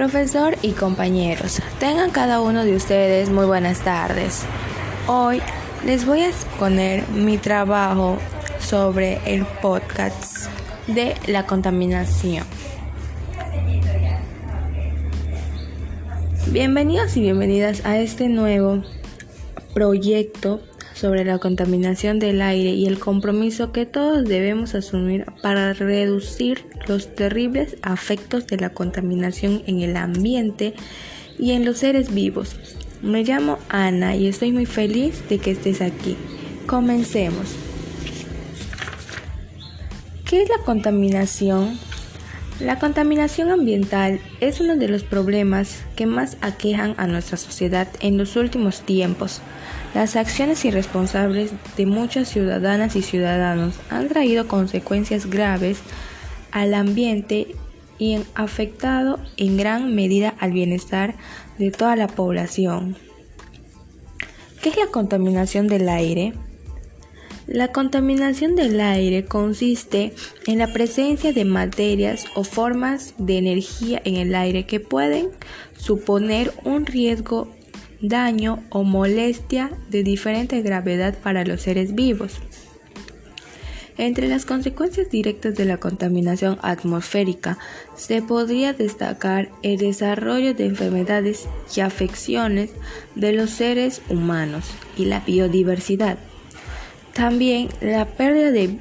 Profesor y compañeros, tengan cada uno de ustedes muy buenas tardes. Hoy les voy a exponer mi trabajo sobre el podcast de la contaminación. Bienvenidos y bienvenidas a este nuevo proyecto sobre la contaminación del aire y el compromiso que todos debemos asumir para reducir los terribles afectos de la contaminación en el ambiente y en los seres vivos. Me llamo Ana y estoy muy feliz de que estés aquí. Comencemos. ¿Qué es la contaminación? La contaminación ambiental es uno de los problemas que más aquejan a nuestra sociedad en los últimos tiempos. Las acciones irresponsables de muchas ciudadanas y ciudadanos han traído consecuencias graves al ambiente y afectado en gran medida al bienestar de toda la población. ¿Qué es la contaminación del aire? La contaminación del aire consiste en la presencia de materias o formas de energía en el aire que pueden suponer un riesgo daño o molestia de diferente gravedad para los seres vivos. Entre las consecuencias directas de la contaminación atmosférica se podría destacar el desarrollo de enfermedades y afecciones de los seres humanos y la biodiversidad. También la pérdida de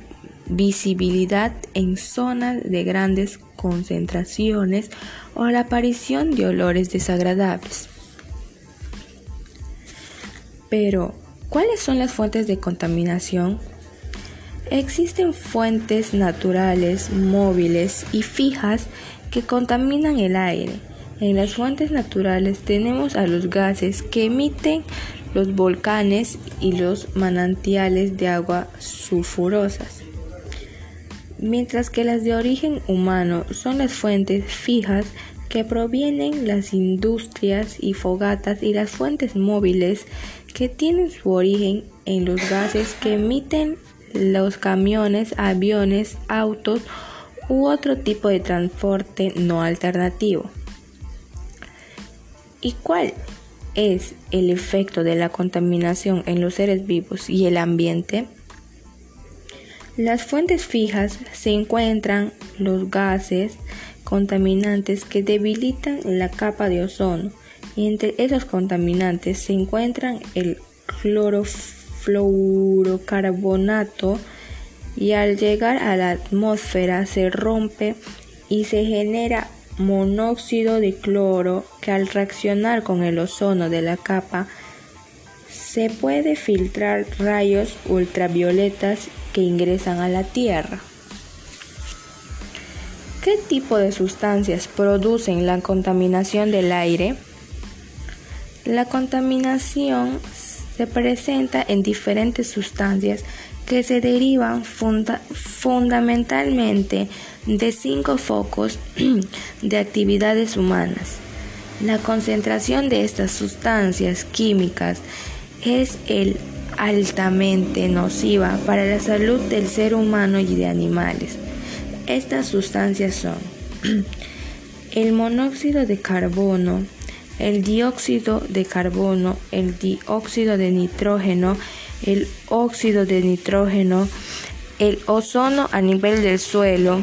visibilidad en zonas de grandes concentraciones o la aparición de olores desagradables. Pero, ¿cuáles son las fuentes de contaminación? Existen fuentes naturales, móviles y fijas que contaminan el aire. En las fuentes naturales tenemos a los gases que emiten los volcanes y los manantiales de agua sulfurosas, mientras que las de origen humano son las fuentes fijas que provienen las industrias y fogatas y las fuentes móviles que tienen su origen en los gases que emiten los camiones, aviones, autos u otro tipo de transporte no alternativo. ¿Y cuál es el efecto de la contaminación en los seres vivos y el ambiente? Las fuentes fijas se encuentran los gases contaminantes que debilitan la capa de ozono y entre esos contaminantes se encuentran el clorofluorocarbonato y al llegar a la atmósfera se rompe y se genera monóxido de cloro que al reaccionar con el ozono de la capa se puede filtrar rayos ultravioletas que ingresan a la Tierra. ¿Qué tipo de sustancias producen la contaminación del aire? La contaminación se presenta en diferentes sustancias que se derivan fundamentalmente de cinco focos de actividades humanas. La concentración de estas sustancias químicas es el altamente nociva para la salud del ser humano y de animales. Estas sustancias son el monóxido de carbono, el dióxido de carbono, el dióxido de nitrógeno, el óxido de nitrógeno, el ozono a nivel del suelo,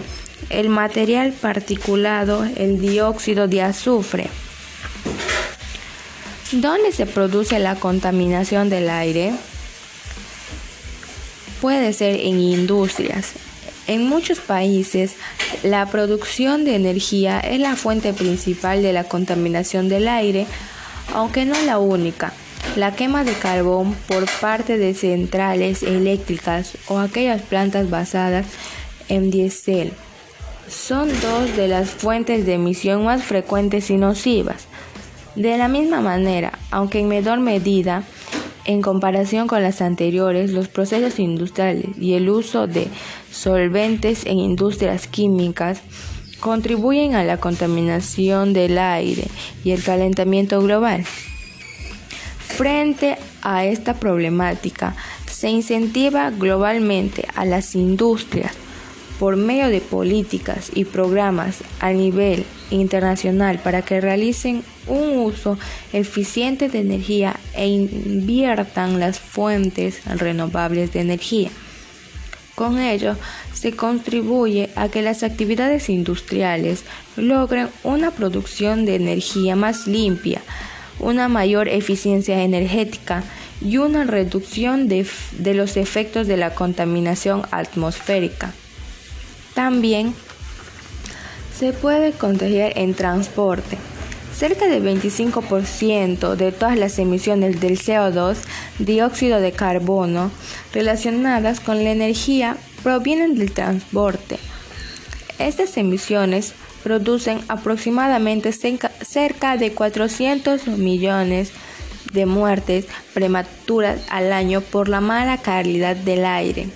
el material particulado, el dióxido de azufre. ¿Dónde se produce la contaminación del aire? Puede ser en industrias, en muchos países, la producción de energía es la fuente principal de la contaminación del aire, aunque no la única. La quema de carbón por parte de centrales eléctricas o aquellas plantas basadas en diésel son dos de las fuentes de emisión más frecuentes y nocivas. De la misma manera, aunque en menor medida, en comparación con las anteriores, los procesos industriales y el uso de solventes en industrias químicas contribuyen a la contaminación del aire y el calentamiento global. Frente a esta problemática, se incentiva globalmente a las industrias por medio de políticas y programas a nivel internacional para que realicen un uso eficiente de energía e inviertan las fuentes renovables de energía. Con ello, se contribuye a que las actividades industriales logren una producción de energía más limpia, una mayor eficiencia energética y una reducción de, los efectos de la contaminación atmosférica. También se puede contagiar en transporte. Cerca del 25% de todas las emisiones del CO2, dióxido de carbono, relacionadas con la energía provienen del transporte. Estas emisiones producen aproximadamente cerca de 400 millones de muertes prematuras al año por la mala calidad del aire.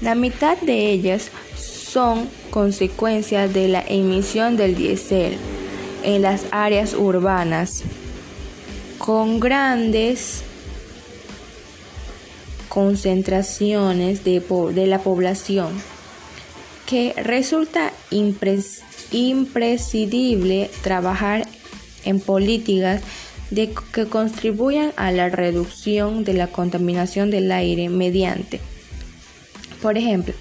La mitad de ellas son consecuencia de la emisión del diésel en las áreas urbanas con grandes concentraciones de, la población que resulta imprescindible trabajar en políticas que contribuyan a la reducción de la contaminación del aire mediante, por ejemplo,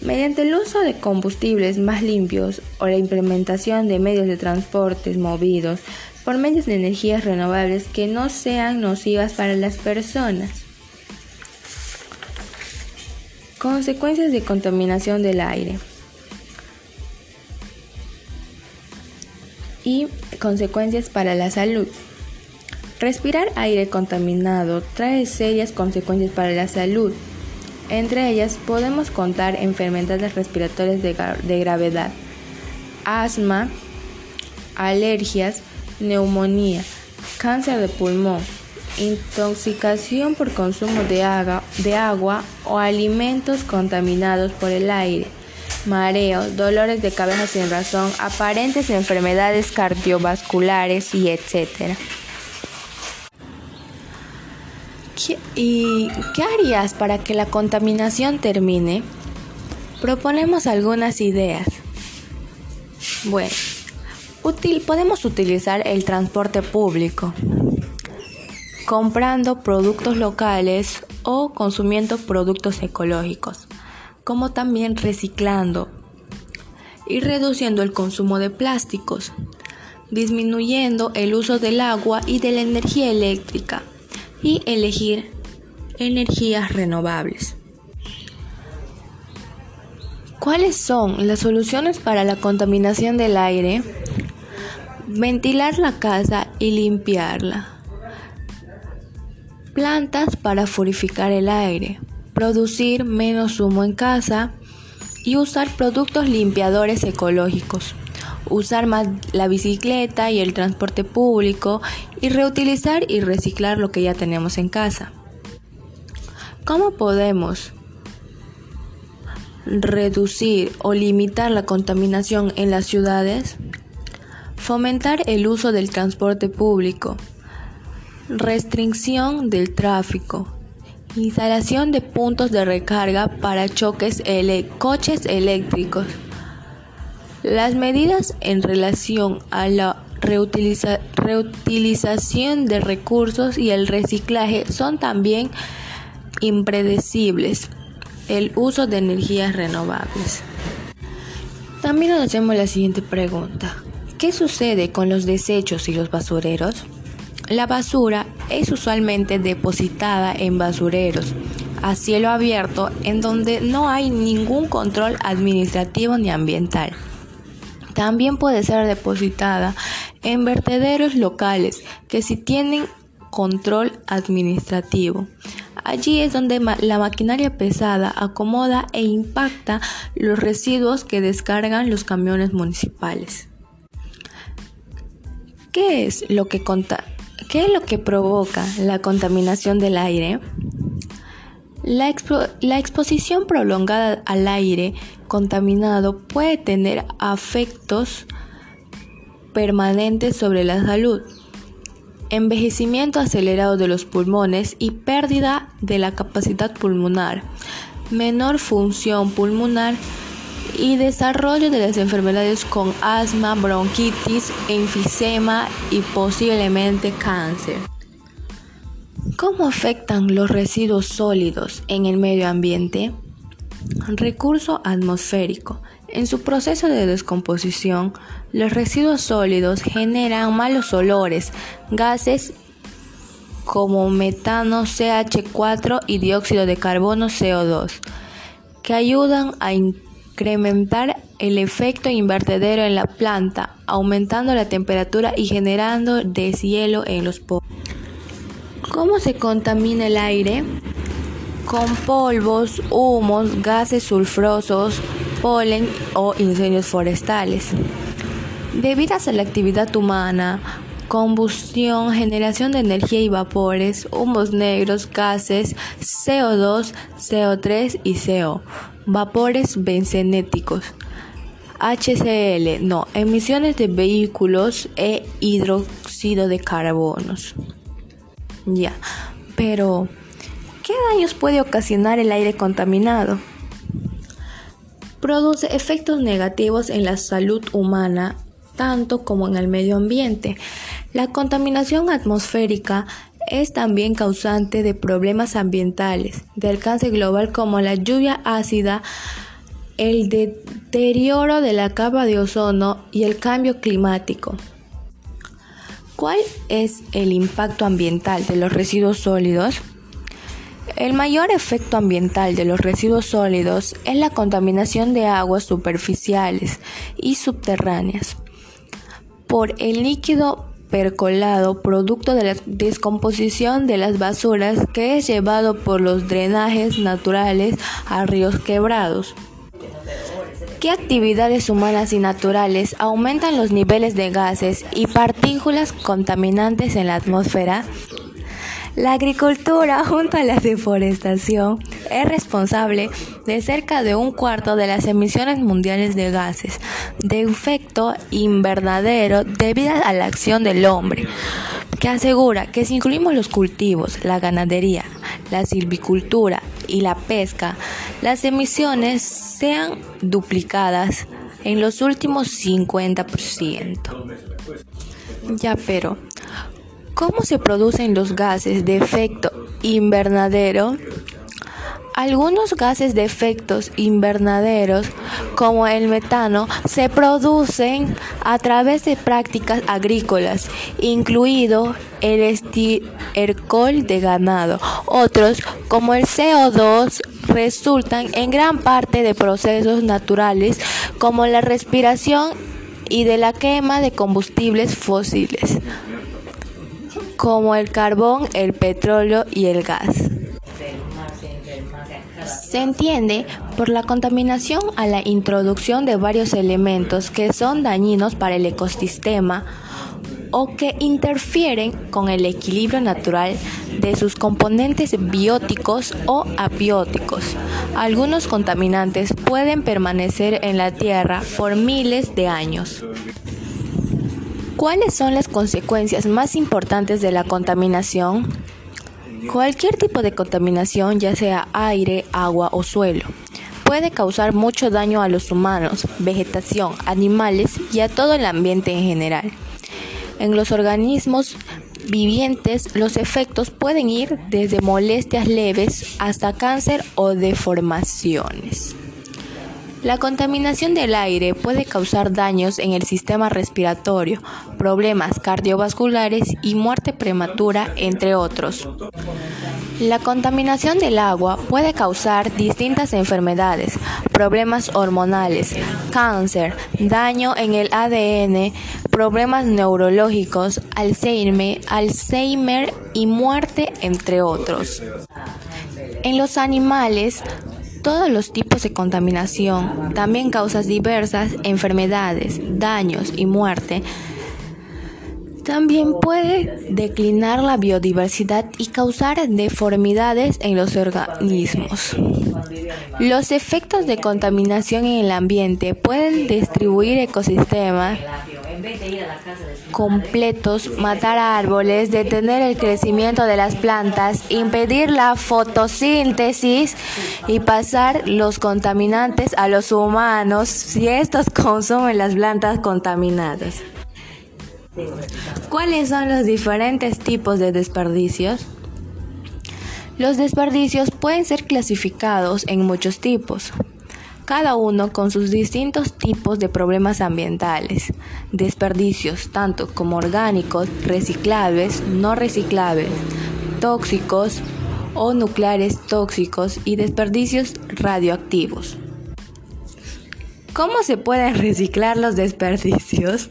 Mediante el uso de combustibles más limpios o la implementación de medios de transporte movidos por medios de energías renovables que no sean nocivas para las personas. Consecuencias de contaminación del aire. Y consecuencias para la salud. Respirar aire contaminado trae serias consecuencias para la salud entre ellas podemos contar enfermedades respiratorias de, gravedad, asma, alergias, neumonía, cáncer de pulmón, intoxicación por consumo de agua, de o alimentos contaminados por el aire, mareo, dolores de cabeza sin razón, aparentes enfermedades cardiovasculares y etc. ¿Y qué harías para que la contaminación termine? Proponemos algunas ideas. Bueno, podemos utilizar el transporte público, comprando productos locales o consumiendo productos ecológicos, como también reciclando y reduciendo el consumo de plásticos, disminuyendo el uso del agua y de la energía eléctrica y elegir energías renovables. ¿Cuáles son las soluciones para la contaminación del aire? Ventilar la casa y limpiarla. Plantas para purificar el aire. Producir menos humo en casa y usar productos limpiadores ecológicos usar más la bicicleta y el transporte público y reutilizar y reciclar lo que ya tenemos en casa. ¿Cómo podemos reducir o limitar la contaminación en las ciudades? Fomentar el uso del transporte público. Restricción del tráfico. Instalación de puntos de recarga para choques coches eléctricos. Las medidas en relación a la reutilización de recursos y el reciclaje son también impredecibles. El uso de energías renovables. También nos hacemos la siguiente pregunta. ¿Qué sucede con los desechos y los basureros? La basura es usualmente depositada en basureros a cielo abierto en donde no hay ningún control administrativo ni ambiental. También puede ser depositada en vertederos locales que sí tienen control administrativo. Allí es donde la maquinaria pesada acomoda e impacta los residuos que descargan los camiones municipales. ¿Qué es lo que, ¿Qué es lo que provoca la contaminación del aire? La, exposición prolongada al aire contaminado puede tener efectos permanentes sobre la salud, envejecimiento acelerado de los pulmones y pérdida de la capacidad pulmonar, menor función pulmonar y desarrollo de las enfermedades con asma, bronquitis, enfisema y posiblemente cáncer. ¿Cómo afectan los residuos sólidos en el medio ambiente? Recurso atmosférico. En su proceso de descomposición, los residuos sólidos generan malos olores, gases como metano CH4 y dióxido de carbono CO2, que ayudan a incrementar el efecto invertedero en la planta, aumentando la temperatura y generando deshielo en los poros. ¿Cómo se contamina el aire? Con polvos, humos, gases sulfurosos, polen o incendios forestales. Debido a la actividad humana, combustión, generación de energía y vapores, humos negros, gases, CO2, CO3 y CO, vapores bencenéticos. HCl, no, emisiones de vehículos e hidróxido de carbonos. Ya, pero ¿qué daños puede ocasionar el aire contaminado? Produce efectos negativos en la salud humana, tanto como en el medio ambiente. La contaminación atmosférica es también causante de problemas ambientales de alcance global como la lluvia ácida, el deterioro de la capa de ozono y el cambio climático. ¿Cuál es el impacto ambiental de los residuos sólidos? El mayor efecto ambiental de los residuos sólidos es la contaminación de aguas superficiales y subterráneas por el líquido percolado producto de la descomposición de las basuras que es llevado por los drenajes naturales a ríos quebrados. ¿Qué actividades humanas y naturales aumentan los niveles de gases y partículas contaminantes en la atmósfera? La agricultura junto a la deforestación es responsable de cerca de un cuarto de las emisiones mundiales de gases de efecto invernadero debido a la acción del hombre, que asegura que si incluimos los cultivos, la ganadería, la silvicultura y la pesca, las emisiones sean duplicadas en los últimos 50%. Ya, pero ¿Cómo se producen los gases de efecto invernadero? Algunos gases de efectos invernaderos, como el metano, se producen a través de prácticas agrícolas, incluido el estiércol de ganado. Otros, como el CO2, resultan en gran parte de procesos naturales como la respiración y de la quema de combustibles fósiles como el carbón, el petróleo y el gas. Se entiende por la contaminación a la introducción de varios elementos que son dañinos para el ecosistema o que interfieren con el equilibrio natural de sus componentes bióticos o abióticos. Algunos contaminantes pueden permanecer en la Tierra por miles de años. ¿Cuáles son las consecuencias más importantes de la contaminación? Cualquier tipo de contaminación, ya sea aire, agua o suelo, puede causar mucho daño a los humanos, vegetación, animales y a todo el ambiente en general. En los organismos vivientes los efectos pueden ir desde molestias leves hasta cáncer o deformaciones. La contaminación del aire puede causar daños en el sistema respiratorio, problemas cardiovasculares y muerte prematura, entre otros. La contaminación del agua puede causar distintas enfermedades, problemas hormonales, cáncer, daño en el ADN, problemas neurológicos, Alzheimer, Alzheimer y muerte, entre otros. En los animales, todos los tipos de contaminación también causan diversas enfermedades, daños y muerte. También puede declinar la biodiversidad y causar deformidades en los organismos. Los efectos de contaminación en el ambiente pueden distribuir ecosistemas completos, matar árboles, detener el crecimiento de las plantas, impedir la fotosíntesis y pasar los contaminantes a los humanos si estos consumen las plantas contaminadas. ¿Cuáles son los diferentes tipos de desperdicios? Los desperdicios pueden ser clasificados en muchos tipos, cada uno con sus distintos tipos de problemas ambientales, desperdicios tanto como orgánicos, reciclables, no reciclables, tóxicos o nucleares tóxicos y desperdicios radioactivos. ¿Cómo se pueden reciclar los desperdicios?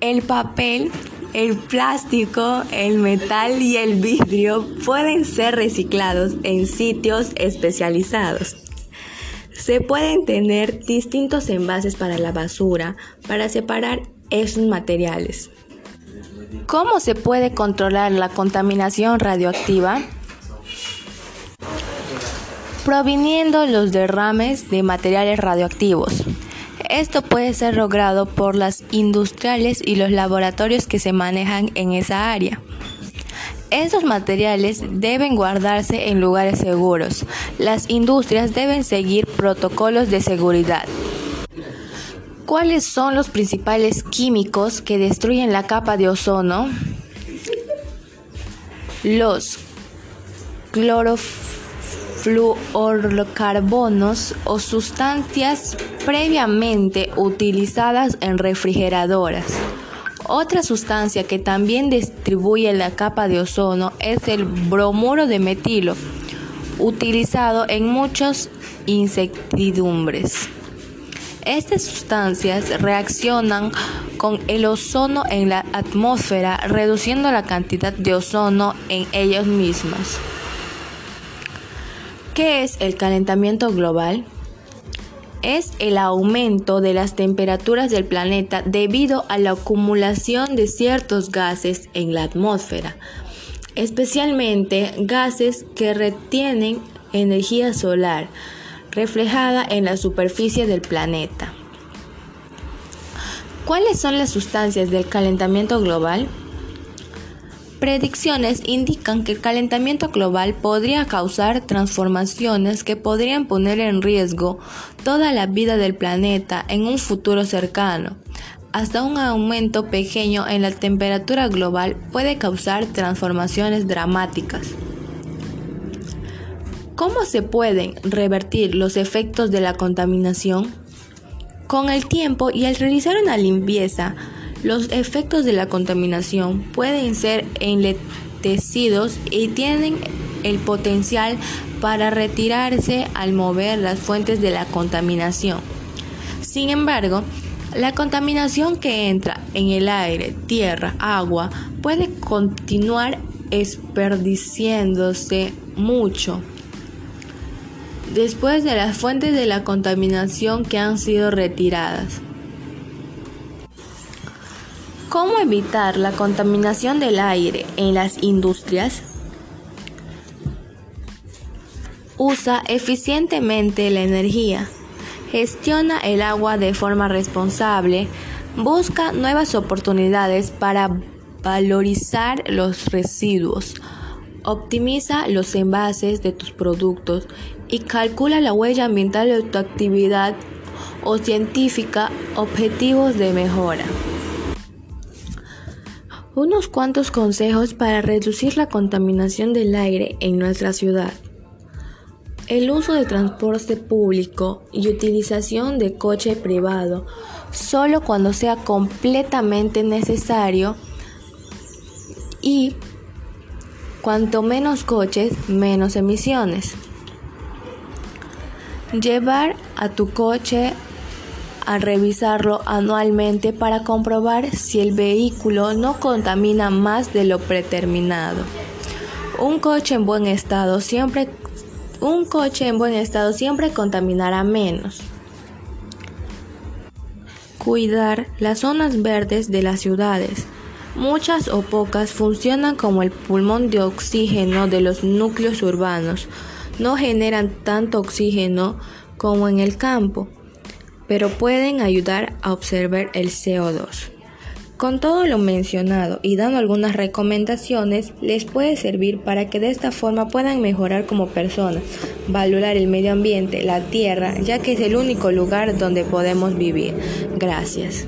El papel, el plástico, el metal y el vidrio pueden ser reciclados en sitios especializados. Se pueden tener distintos envases para la basura para separar esos materiales. ¿Cómo se puede controlar la contaminación radioactiva? Proviniendo los derrames de materiales radioactivos. Esto puede ser logrado por las industriales y los laboratorios que se manejan en esa área. Estos materiales deben guardarse en lugares seguros. Las industrias deben seguir protocolos de seguridad. ¿Cuáles son los principales químicos que destruyen la capa de ozono? Los clorofluorocarbonos o sustancias previamente utilizadas en refrigeradoras. Otra sustancia que también distribuye la capa de ozono es el bromuro de metilo, utilizado en muchos insectidumbres. Estas sustancias reaccionan con el ozono en la atmósfera, reduciendo la cantidad de ozono en ellos mismos. ¿Qué es el calentamiento global? Es el aumento de las temperaturas del planeta debido a la acumulación de ciertos gases en la atmósfera, especialmente gases que retienen energía solar reflejada en la superficie del planeta. ¿Cuáles son las sustancias del calentamiento global? Predicciones indican que el calentamiento global podría causar transformaciones que podrían poner en riesgo toda la vida del planeta en un futuro cercano. Hasta un aumento pequeño en la temperatura global puede causar transformaciones dramáticas. ¿Cómo se pueden revertir los efectos de la contaminación? Con el tiempo y al realizar una limpieza, los efectos de la contaminación pueden ser enletecidos y tienen el potencial para retirarse al mover las fuentes de la contaminación. Sin embargo, la contaminación que entra en el aire, tierra, agua puede continuar desperdiciándose mucho después de las fuentes de la contaminación que han sido retiradas. ¿Cómo evitar la contaminación del aire en las industrias? Usa eficientemente la energía. Gestiona el agua de forma responsable. Busca nuevas oportunidades para valorizar los residuos. Optimiza los envases de tus productos y calcula la huella ambiental de tu actividad o científica objetivos de mejora. Unos cuantos consejos para reducir la contaminación del aire en nuestra ciudad. El uso de transporte público y utilización de coche privado solo cuando sea completamente necesario y cuanto menos coches, menos emisiones. Llevar a tu coche a revisarlo anualmente para comprobar si el vehículo no contamina más de lo preterminado. Un coche en buen estado siempre un coche en buen estado siempre contaminará menos. Cuidar las zonas verdes de las ciudades. Muchas o pocas funcionan como el pulmón de oxígeno de los núcleos urbanos. No generan tanto oxígeno como en el campo pero pueden ayudar a observar el CO2. Con todo lo mencionado y dando algunas recomendaciones, les puede servir para que de esta forma puedan mejorar como personas, valorar el medio ambiente, la tierra, ya que es el único lugar donde podemos vivir. Gracias.